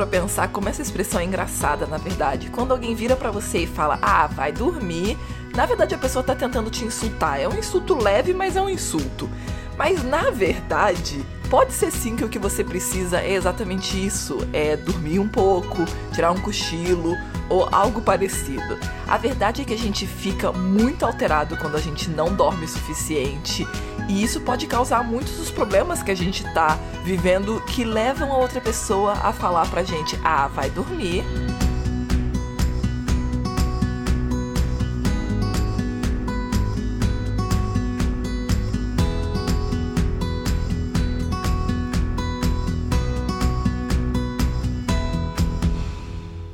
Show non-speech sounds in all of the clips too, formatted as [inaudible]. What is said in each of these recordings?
Para pensar como essa expressão é engraçada, na verdade? Quando alguém vira para você e fala: "Ah, vai dormir", na verdade a pessoa tá tentando te insultar. É um insulto leve, mas é um insulto. Mas na verdade, pode ser sim que o que você precisa é exatamente isso: é dormir um pouco, tirar um cochilo ou algo parecido. A verdade é que a gente fica muito alterado quando a gente não dorme o suficiente e isso pode causar muitos dos problemas que a gente tá vivendo que levam a outra pessoa a falar pra gente: "Ah, vai dormir".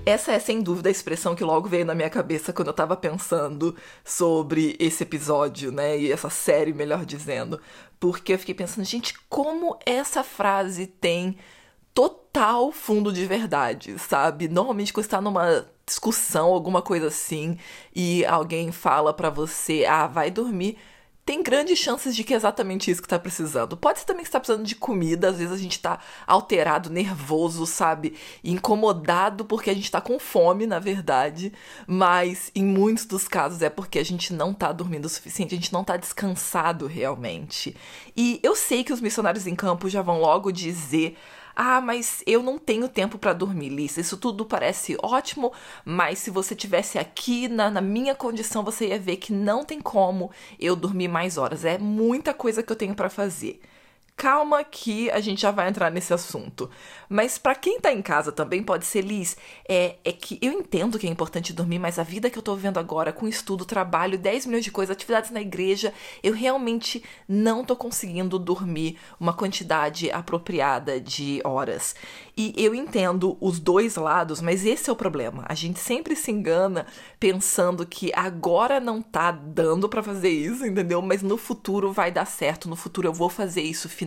Essa é sem dúvida a expressão que logo veio na minha cabeça quando eu tava pensando sobre esse episódio, né? E essa série, melhor dizendo. Porque eu fiquei pensando, gente, como essa frase tem total fundo de verdade, sabe? Normalmente quando está numa discussão, alguma coisa assim, e alguém fala para você, ah, vai dormir tem grandes chances de que é exatamente isso que tá precisando. Pode ser também que está precisando de comida, às vezes a gente tá alterado, nervoso, sabe? Incomodado porque a gente tá com fome, na verdade. Mas em muitos dos casos é porque a gente não tá dormindo o suficiente, a gente não tá descansado realmente. E eu sei que os missionários em campo já vão logo dizer ah, mas eu não tenho tempo para dormir, Lisa. Isso tudo parece ótimo, mas se você tivesse aqui na, na minha condição, você ia ver que não tem como eu dormir mais horas. É muita coisa que eu tenho para fazer. Calma que a gente já vai entrar nesse assunto. Mas para quem tá em casa também pode ser Liz, é, é que eu entendo que é importante dormir, mas a vida que eu tô vivendo agora, com estudo, trabalho, 10 milhões de coisas, atividades na igreja, eu realmente não tô conseguindo dormir uma quantidade apropriada de horas. E eu entendo os dois lados, mas esse é o problema. A gente sempre se engana pensando que agora não tá dando para fazer isso, entendeu? Mas no futuro vai dar certo, no futuro eu vou fazer isso finalmente.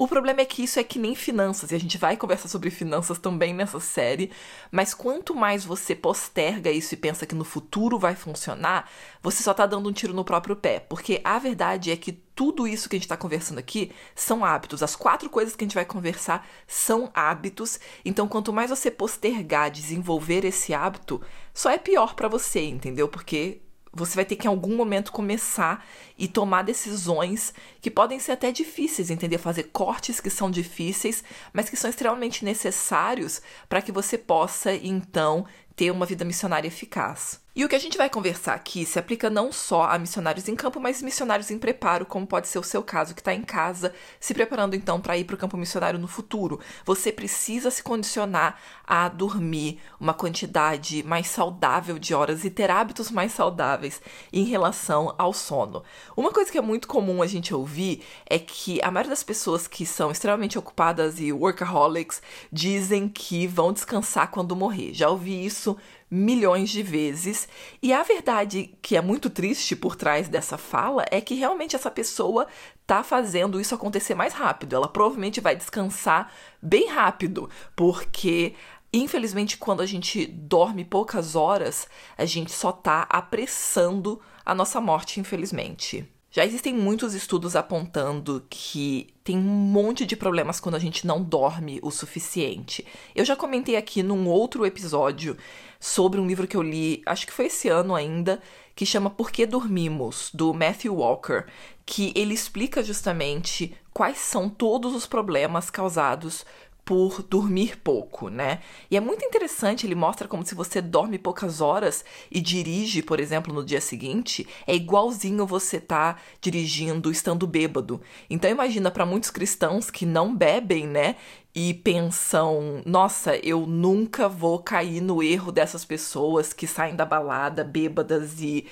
O problema é que isso é que nem finanças, e a gente vai conversar sobre finanças também nessa série, mas quanto mais você posterga isso e pensa que no futuro vai funcionar, você só tá dando um tiro no próprio pé, porque a verdade é que tudo isso que a gente está conversando aqui são hábitos. As quatro coisas que a gente vai conversar são hábitos. Então, quanto mais você postergar desenvolver esse hábito, só é pior para você, entendeu? Porque você vai ter que em algum momento começar e tomar decisões que podem ser até difíceis, entender? Fazer cortes que são difíceis, mas que são extremamente necessários para que você possa então ter uma vida missionária eficaz. E o que a gente vai conversar aqui se aplica não só a missionários em campo, mas missionários em preparo, como pode ser o seu caso, que está em casa, se preparando então para ir para o campo missionário no futuro. Você precisa se condicionar a dormir uma quantidade mais saudável de horas e ter hábitos mais saudáveis em relação ao sono. Uma coisa que é muito comum a gente ouvir é que a maioria das pessoas que são extremamente ocupadas e workaholics dizem que vão descansar quando morrer. Já ouvi isso milhões de vezes. E a verdade que é muito triste por trás dessa fala é que realmente essa pessoa tá fazendo isso acontecer mais rápido. Ela provavelmente vai descansar bem rápido, porque infelizmente quando a gente dorme poucas horas, a gente só tá apressando a nossa morte, infelizmente. Já existem muitos estudos apontando que tem um monte de problemas quando a gente não dorme o suficiente. Eu já comentei aqui num outro episódio sobre um livro que eu li, acho que foi esse ano ainda, que chama Por que Dormimos, do Matthew Walker, que ele explica justamente quais são todos os problemas causados por dormir pouco, né? E é muito interessante, ele mostra como se você dorme poucas horas e dirige, por exemplo, no dia seguinte, é igualzinho você tá dirigindo estando bêbado. Então imagina para muitos cristãos que não bebem, né? E pensam, nossa, eu nunca vou cair no erro dessas pessoas que saem da balada bêbadas e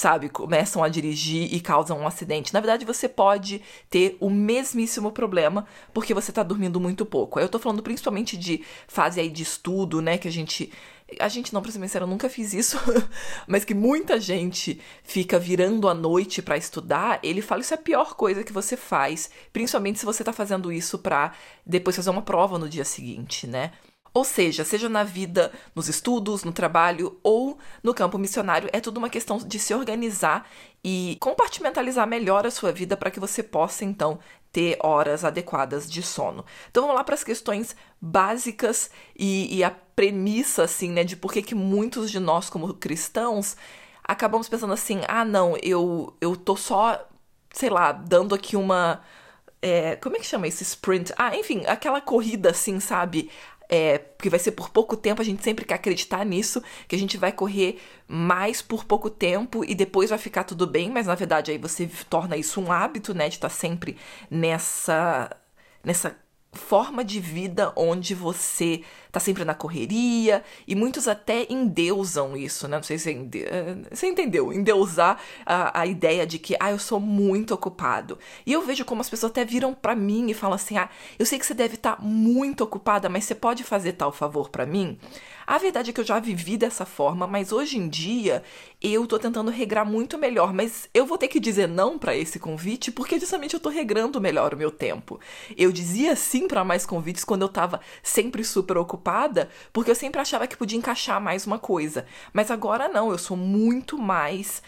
sabe, começam a dirigir e causam um acidente. Na verdade, você pode ter o mesmíssimo problema porque você tá dormindo muito pouco. Eu tô falando principalmente de fase aí de estudo, né, que a gente a gente não, pra ser sincera, eu nunca fiz isso, [laughs] mas que muita gente fica virando a noite para estudar, ele fala isso é a pior coisa que você faz, principalmente se você tá fazendo isso pra depois fazer uma prova no dia seguinte, né? Ou seja, seja na vida, nos estudos, no trabalho ou no campo missionário, é tudo uma questão de se organizar e compartimentalizar melhor a sua vida para que você possa então ter horas adequadas de sono. Então vamos lá para as questões básicas e, e, a premissa assim, né, de por que, que muitos de nós como cristãos acabamos pensando assim, ah não, eu eu tô só, sei lá, dando aqui uma é, como é que chama esse sprint? Ah, enfim, aquela corrida assim, sabe? É, porque vai ser por pouco tempo, a gente sempre quer acreditar nisso, que a gente vai correr mais por pouco tempo e depois vai ficar tudo bem, mas na verdade aí você torna isso um hábito, né, de estar sempre nessa nessa forma de vida onde você tá sempre na correria e muitos até endeusam isso, né? Não sei se ende... Eh, você entendeu, endeusar a, a ideia de que ah, eu sou muito ocupado. E eu vejo como as pessoas até viram para mim e falam assim: "Ah, eu sei que você deve estar tá muito ocupada, mas você pode fazer tal favor para mim?" A verdade é que eu já vivi dessa forma, mas hoje em dia eu tô tentando regrar muito melhor, mas eu vou ter que dizer não para esse convite porque justamente eu tô regrando melhor o meu tempo. Eu dizia sim para mais convites quando eu tava sempre super ocupada, porque eu sempre achava que podia encaixar mais uma coisa. Mas agora não, eu sou muito mais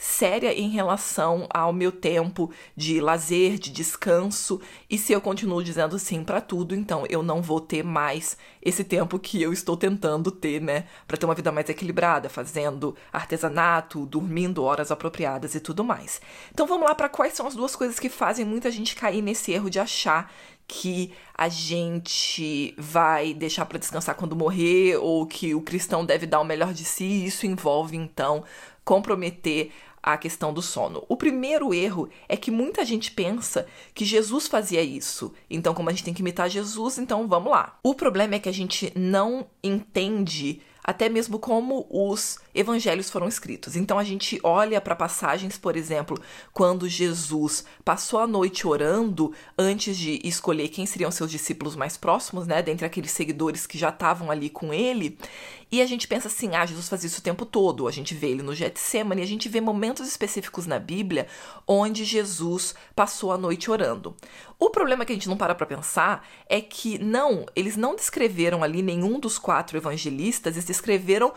séria em relação ao meu tempo de lazer, de descanso, e se eu continuo dizendo sim para tudo, então eu não vou ter mais esse tempo que eu estou tentando ter, né, para ter uma vida mais equilibrada, fazendo artesanato, dormindo horas apropriadas e tudo mais. Então vamos lá para quais são as duas coisas que fazem muita gente cair nesse erro de achar que a gente vai deixar para descansar quando morrer ou que o cristão deve dar o melhor de si, isso envolve então comprometer a questão do sono. O primeiro erro é que muita gente pensa que Jesus fazia isso. Então, como a gente tem que imitar Jesus, então vamos lá. O problema é que a gente não entende até mesmo como os evangelhos foram escritos. Então a gente olha para passagens, por exemplo, quando Jesus passou a noite orando antes de escolher quem seriam seus discípulos mais próximos, né, dentre aqueles seguidores que já estavam ali com ele, e a gente pensa assim: ah, Jesus fazia isso o tempo todo. A gente vê ele no Getsemane, a gente vê momentos específicos na Bíblia onde Jesus passou a noite orando. O problema que a gente não para para pensar é que não, eles não descreveram ali nenhum dos quatro evangelistas, eles descreveram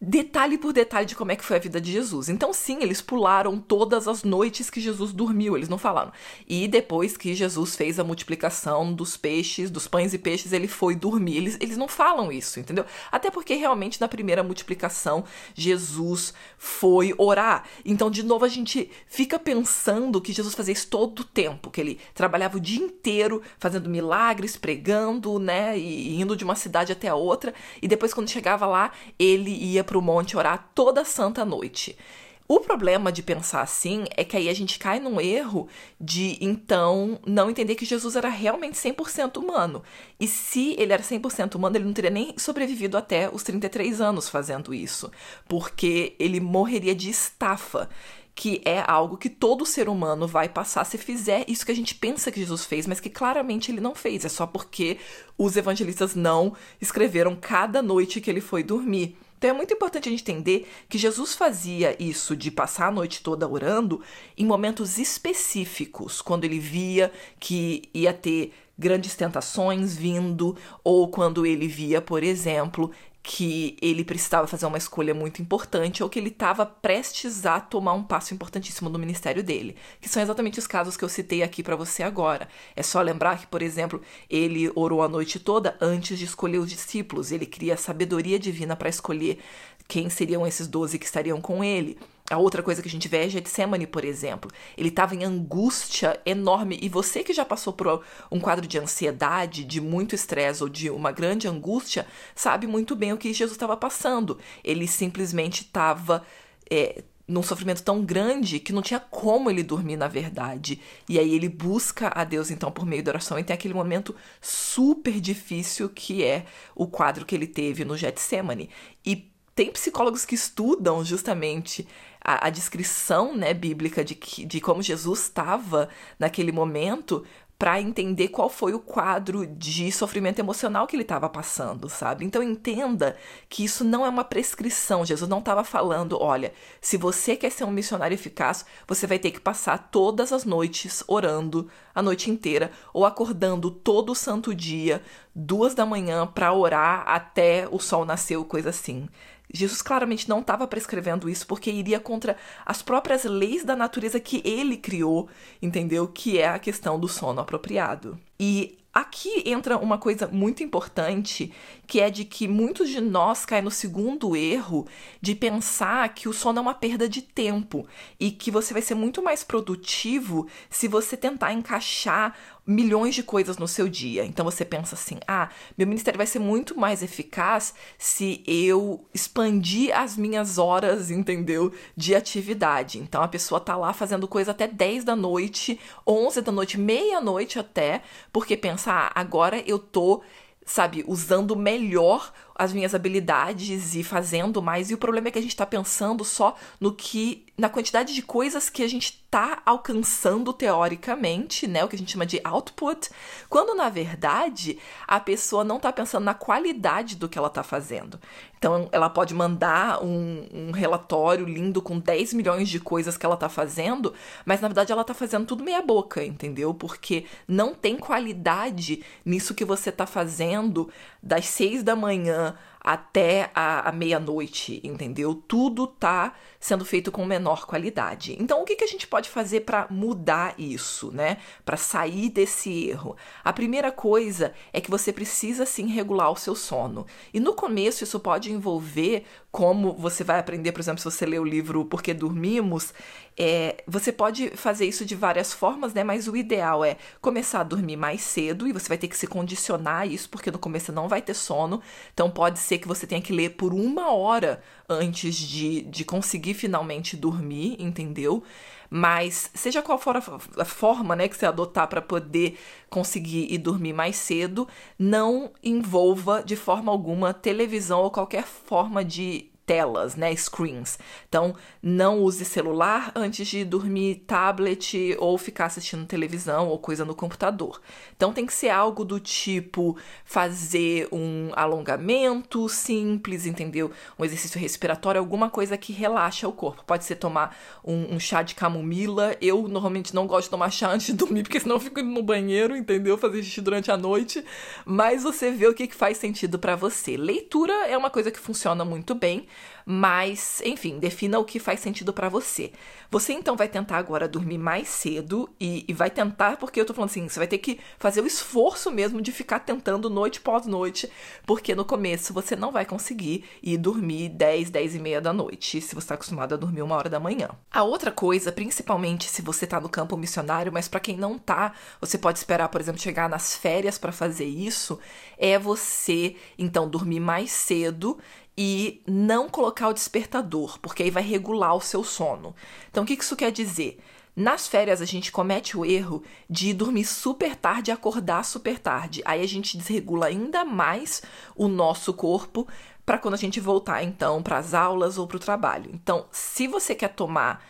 detalhe por detalhe de como é que foi a vida de Jesus. Então, sim, eles pularam todas as noites que Jesus dormiu, eles não falaram. E depois que Jesus fez a multiplicação dos peixes, dos pães e peixes, ele foi dormir. Eles, eles não falam isso, entendeu? Até porque realmente na primeira multiplicação, Jesus foi orar. Então, de novo, a gente fica pensando que Jesus fazia isso todo o tempo, que ele trabalhava o dia inteiro fazendo milagres, pregando, né, e indo de uma cidade até a outra, e depois quando chegava lá, ele ia para o monte orar toda santa noite. O problema de pensar assim é que aí a gente cai num erro de então não entender que Jesus era realmente 100% humano. E se ele era 100% humano, ele não teria nem sobrevivido até os 33 anos fazendo isso, porque ele morreria de estafa que é algo que todo ser humano vai passar se fizer isso que a gente pensa que Jesus fez, mas que claramente ele não fez. É só porque os evangelistas não escreveram cada noite que ele foi dormir. Então é muito importante a gente entender que Jesus fazia isso de passar a noite toda orando em momentos específicos, quando ele via que ia ter grandes tentações vindo, ou quando ele via, por exemplo, que ele precisava fazer uma escolha muito importante ou que ele estava prestes a tomar um passo importantíssimo no ministério dele, que são exatamente os casos que eu citei aqui para você agora. É só lembrar que, por exemplo, ele orou a noite toda antes de escolher os discípulos, ele queria sabedoria divina para escolher quem seriam esses doze que estariam com ele. A outra coisa que a gente vê é Getsemane, por exemplo. Ele estava em angústia enorme. E você que já passou por um quadro de ansiedade, de muito estresse ou de uma grande angústia, sabe muito bem o que Jesus estava passando. Ele simplesmente estava é, num sofrimento tão grande que não tinha como ele dormir, na verdade. E aí ele busca a Deus, então, por meio da oração. E tem aquele momento super difícil que é o quadro que ele teve no Getsemane. E tem psicólogos que estudam justamente a, a descrição né, bíblica de, que, de como Jesus estava naquele momento para entender qual foi o quadro de sofrimento emocional que ele estava passando, sabe? Então entenda que isso não é uma prescrição. Jesus não estava falando, olha, se você quer ser um missionário eficaz, você vai ter que passar todas as noites orando a noite inteira ou acordando todo santo dia, duas da manhã, para orar até o sol nascer, coisa assim. Jesus claramente não estava prescrevendo isso porque iria contra as próprias leis da natureza que ele criou, entendeu? Que é a questão do sono apropriado. E Aqui entra uma coisa muito importante, que é de que muitos de nós caem no segundo erro de pensar que o sono é uma perda de tempo e que você vai ser muito mais produtivo se você tentar encaixar milhões de coisas no seu dia. Então você pensa assim: ah, meu ministério vai ser muito mais eficaz se eu expandir as minhas horas, entendeu? De atividade. Então a pessoa tá lá fazendo coisa até 10 da noite, 11 da noite, meia-noite até, porque pensa, ah, agora eu tô sabe, usando melhor as minhas habilidades e fazendo mais. E o problema é que a gente está pensando só no que. na quantidade de coisas que a gente está alcançando teoricamente, né? O que a gente chama de output, quando na verdade a pessoa não está pensando na qualidade do que ela está fazendo. Então ela pode mandar um, um, relatório lindo com 10 milhões de coisas que ela está fazendo, mas na verdade ela está fazendo tudo meia boca, entendeu? Porque não tem qualidade nisso que você está fazendo das 6 da manhã 呢，até a, a meia-noite, entendeu? Tudo tá sendo feito com menor qualidade. Então, o que, que a gente pode fazer para mudar isso, né? Para sair desse erro? A primeira coisa é que você precisa sim regular o seu sono. E no começo, isso pode envolver como você vai aprender, por exemplo, se você lê o livro Porque Dormimos, é, você pode fazer isso de várias formas, né? Mas o ideal é começar a dormir mais cedo e você vai ter que se condicionar a isso, porque no começo não vai ter sono. Então pode ser que você tenha que ler por uma hora antes de, de conseguir finalmente dormir, entendeu? Mas seja qual for a, forma né, que você adotar para poder conseguir ir dormir mais cedo, não envolva de forma alguma televisão ou qualquer forma de telas, né, screens. Então, não use celular antes de dormir, tablet ou ficar assistindo televisão ou coisa no computador. Então, tem que ser algo do tipo fazer um alongamento simples, entendeu? Um exercício respiratório, alguma coisa que relaxa o corpo. Pode ser tomar um, um chá de camomila. Eu normalmente não gosto de tomar chá antes de dormir, porque senão eu fico no banheiro, entendeu? Fazer xixi durante a noite. Mas você vê o que, que faz sentido para você. Leitura é uma coisa que funciona muito bem. Mas, enfim, defina o que faz sentido para você. Você então vai tentar agora dormir mais cedo e, e, vai tentar, porque eu tô falando assim, você vai ter que fazer o esforço mesmo de ficar tentando noite pós noite, porque no começo você não vai conseguir ir dormir 10, 10 e meia da noite, se você está acostumado a dormir uma hora da manhã. A outra coisa, principalmente se você tá no campo missionário, mas para quem não tá, você pode esperar, por exemplo, chegar nas férias para fazer isso, é você então dormir mais cedo e não colocar o despertador, porque aí vai regular o seu sono. Então, o que isso quer dizer? Nas férias, a gente comete o erro de dormir super tarde e acordar super tarde. Aí a gente desregula ainda mais o nosso corpo para quando a gente voltar, então, para as aulas ou para o trabalho. Então, se você quer tomar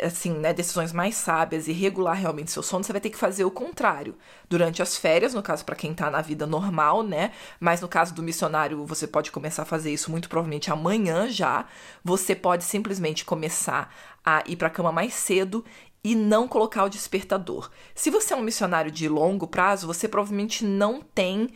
assim, né, decisões mais sábias e regular realmente seu sono, você vai ter que fazer o contrário. Durante as férias, no caso para quem tá na vida normal, né? Mas no caso do missionário, você pode começar a fazer isso muito provavelmente amanhã já. Você pode simplesmente começar a ir para cama mais cedo e não colocar o despertador. Se você é um missionário de longo prazo, você provavelmente não tem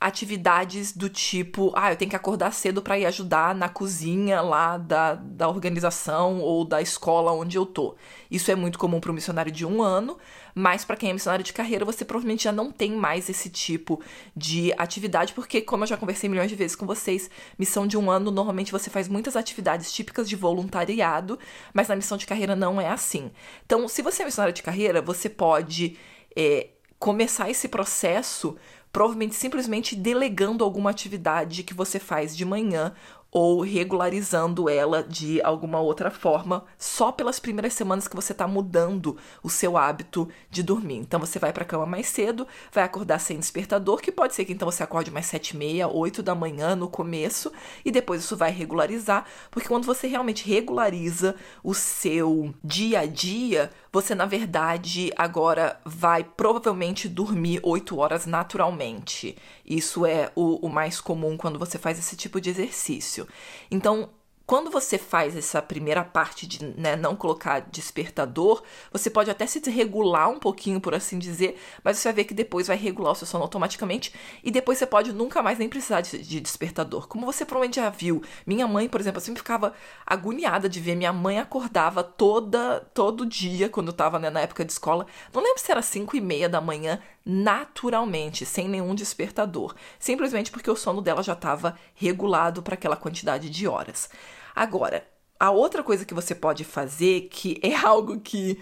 atividades do tipo, ah, eu tenho que acordar cedo para ir ajudar na cozinha lá da, da organização ou da escola onde eu tô. Isso é muito comum para um missionário de um ano, mas para quem é missionário de carreira, você provavelmente já não tem mais esse tipo de atividade, porque, como eu já conversei milhões de vezes com vocês, missão de um ano, normalmente você faz muitas atividades típicas de voluntariado, mas na missão de carreira não é assim. Então, se você é missionário de carreira, você pode é, começar esse processo provavelmente simplesmente delegando alguma atividade que você faz de manhã ou regularizando ela de alguma outra forma, só pelas primeiras semanas que você está mudando o seu hábito de dormir. Então você vai para a cama mais cedo, vai acordar sem despertador, que pode ser que então você acorde mais sete e meia, oito da manhã no começo, e depois isso vai regularizar, porque quando você realmente regulariza o seu dia a dia, você na verdade agora vai provavelmente dormir oito horas naturalmente. Isso é o, o mais comum quando você faz esse tipo de exercício. Então, quando você faz essa primeira parte de né, não colocar despertador, você pode até se desregular um pouquinho, por assim dizer, mas você vai ver que depois vai regular o seu sono automaticamente e depois você pode nunca mais nem precisar de, de despertador. Como você provavelmente já viu, minha mãe, por exemplo, eu sempre ficava agoniada de ver minha mãe acordava toda todo dia quando eu tava né, na época de escola. Não lembro se era 5 e meia da manhã, naturalmente, sem nenhum despertador, simplesmente porque o sono dela já estava regulado para aquela quantidade de horas. Agora, a outra coisa que você pode fazer, que é [laughs] algo que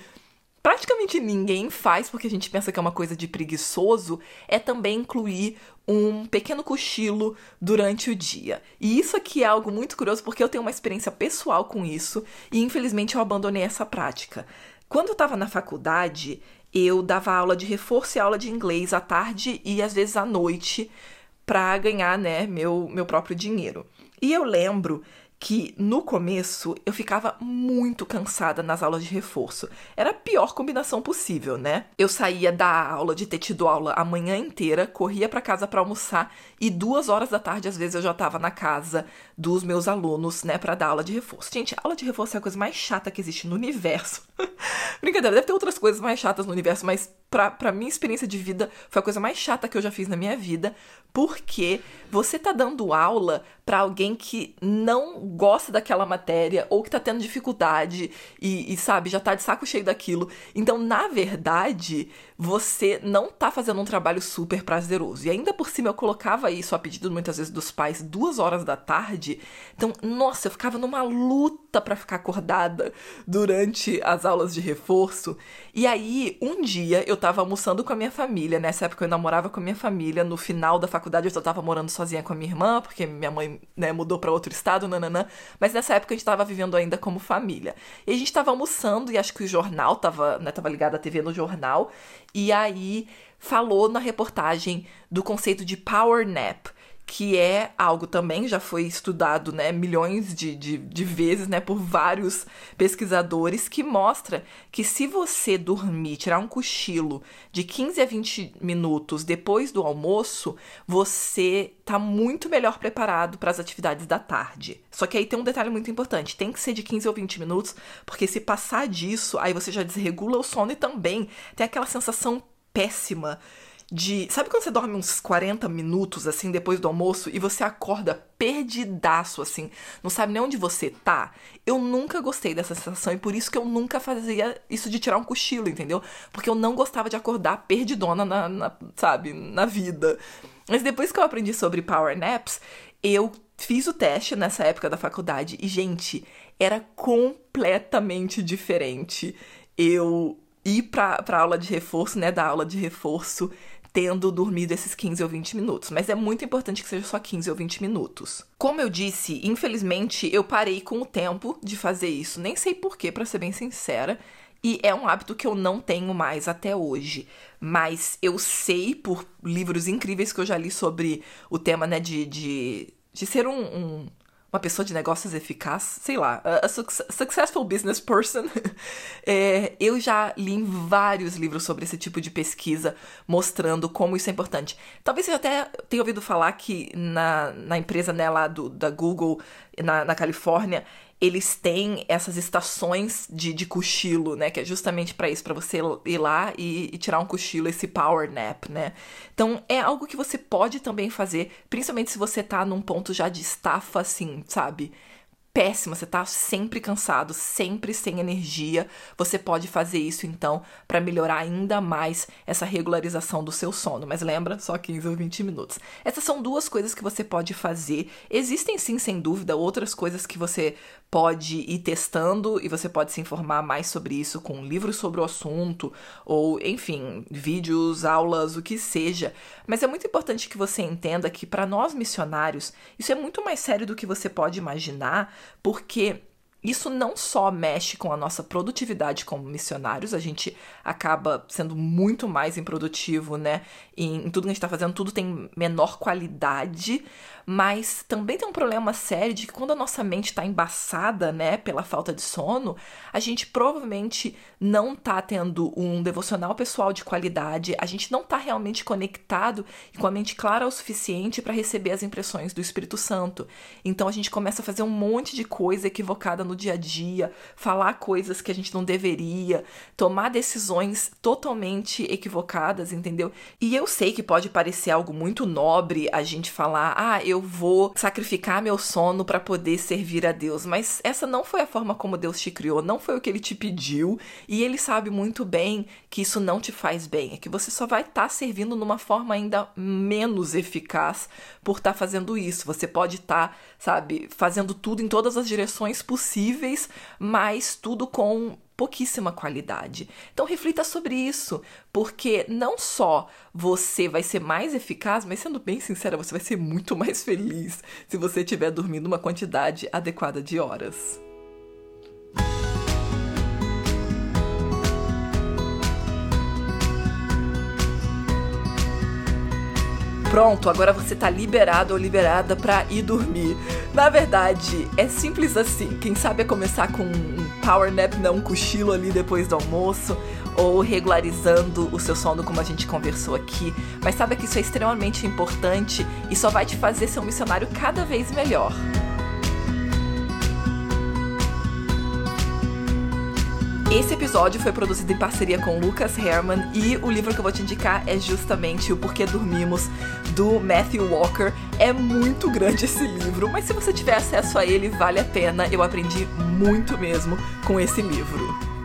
praticamente ninguém faz porque a gente pensa que é uma coisa de preguiçoso, é também incluir um pequeno cochilo durante o dia. E isso aqui é algo muito curioso porque eu tenho uma experiência pessoal com isso e infelizmente eu abandonei essa prática. Quando eu estava na faculdade, eu dava aula de reforço e aula de inglês à tarde e às vezes à noite para ganhar, né, meu meu próprio dinheiro. E eu lembro que no começo eu ficava muito cansada nas aulas de reforço. Era a pior combinação possível, né? Eu saía da aula de ter tido aula a manhã inteira, corria para casa para almoçar e duas horas da tarde às vezes eu já estava na casa dos meus alunos, né, para dar aula de reforço. Gente, aula de reforço é a coisa mais chata que existe no universo. [laughs] Brincadeira, deve ter outras coisas mais chatas no universo, mas pra, pra minha experiência de vida foi a coisa mais chata que eu já fiz na minha vida, porque você tá dando aula para alguém que não gosta daquela matéria ou que tá tendo dificuldade e, e, sabe, já tá de saco cheio daquilo. Então, na verdade, você não tá fazendo um trabalho super prazeroso. E ainda por cima eu colocava isso a pedido muitas vezes dos pais duas horas da tarde. Então, nossa, eu ficava numa luta para ficar acordada durante as aulas de reforço. E aí, um dia eu tava almoçando com a minha família. Nessa época eu namorava com a minha família. No final da faculdade eu só tava morando sozinha com a minha irmã, porque minha mãe né, mudou para outro estado, nananã. Mas nessa época a gente tava vivendo ainda como família. E a gente tava almoçando e acho que o jornal tava, né, tava ligado à TV no jornal. E aí falou na reportagem do conceito de power nap que é algo também já foi estudado né, milhões de, de, de, vezes né, por vários pesquisadores, que mostra que se você dormir, tirar um cochilo de 15 a 20 minutos depois do almoço, você está muito melhor preparado para as atividades da tarde. Só que aí tem um detalhe muito importante: tem que ser de 15 ou 20 minutos, porque se passar disso, aí você já desregula o sono e também tem aquela sensação péssima de. Sabe quando você dorme uns 40 minutos, assim, depois do almoço, e você acorda perdidaço, assim, não sabe nem onde você tá? Eu nunca gostei dessa sensação e por isso que eu nunca fazia isso de tirar um cochilo, entendeu? Porque eu não gostava de acordar perdidona na, na sabe, na vida. Mas depois que eu aprendi sobre power naps, eu fiz o teste nessa época da faculdade e, gente, era completamente diferente. Eu ir pra, pra aula de reforço, né, da aula de reforço, tendo dormido esses 15 ou 20 minutos, mas é muito importante que seja só 15 ou 20 minutos. Como eu disse, infelizmente eu parei com o tempo de fazer isso, nem sei porquê, para ser bem sincera. E é um hábito que eu não tenho mais até hoje. Mas eu sei por livros incríveis que eu já li sobre o tema, né, de, de, de ser um, um uma pessoa de negócios eficaz, sei lá, a, successful business person. [laughs] é, eu já li vários livros sobre esse tipo de pesquisa, mostrando como isso é importante. Talvez você até tenha ouvido falar que na, na empresa né, lá do, da Google, na, na Califórnia, eles têm essas estações de, de cochilo, né? Que é justamente para isso, para você ir lá e, e, tirar um cochilo, esse power nap, né? Então é algo que você pode também fazer, principalmente se você tá num ponto já de estafa, assim, sabe? Péssima, você tá sempre cansado, sempre sem energia, você pode fazer isso então para melhorar ainda mais essa regularização do seu sono. Mas lembra, só 15 ou 20 minutos. Essas são duas coisas que você pode fazer. Existem sim, sem dúvida, outras coisas que você pode ir testando e você pode se informar mais sobre isso com livros sobre o assunto ou, enfim, vídeos, aulas, o que seja. Mas é muito importante que você entenda que para nós missionários, isso é muito mais sério do que você pode imaginar, porque isso não só mexe com a nossa produtividade como missionários, a gente acaba sendo muito mais improdutivo, né? Em, em tudo que a gente está fazendo, tudo tem menor qualidade, mas também tem um problema sério de que quando a nossa mente está embaçada, né, pela falta de sono, a gente provavelmente não está tendo um devocional pessoal de qualidade, a gente não está realmente conectado e com a mente clara o suficiente para receber as impressões do Espírito Santo. Então a gente começa a fazer um monte de coisa equivocada no dia a dia, falar coisas que a gente não deveria, tomar decisões totalmente equivocadas, entendeu? E eu sei que pode parecer algo muito nobre a gente falar, ah, eu vou sacrificar meu sono para poder servir a Deus. Mas essa não foi a forma como Deus te criou, não foi o que ele te pediu, e ele sabe muito bem que isso não te faz bem, é que você só vai estar tá servindo numa forma ainda menos eficaz por estar tá fazendo isso. Você pode estar, tá, sabe, fazendo tudo em todas as direções possíveis, mas tudo com pouquíssima qualidade. Então reflita sobre isso, porque não só você vai ser mais eficaz, mas sendo bem sincera, você vai ser muito mais feliz se você estiver dormindo uma quantidade adequada de horas. Pronto, agora você tá liberado ou liberada para ir dormir. Na verdade, é simples assim. Quem sabe é começar com um power nap, não um cochilo ali depois do almoço, ou regularizando o seu sono como a gente conversou aqui. Mas saiba que isso é extremamente importante e só vai te fazer ser um missionário cada vez melhor. Esse episódio foi produzido em parceria com Lucas Herman e o livro que eu vou te indicar é justamente O Porquê Dormimos, do Matthew Walker. É muito grande esse livro, mas se você tiver acesso a ele, vale a pena. Eu aprendi muito mesmo com esse livro.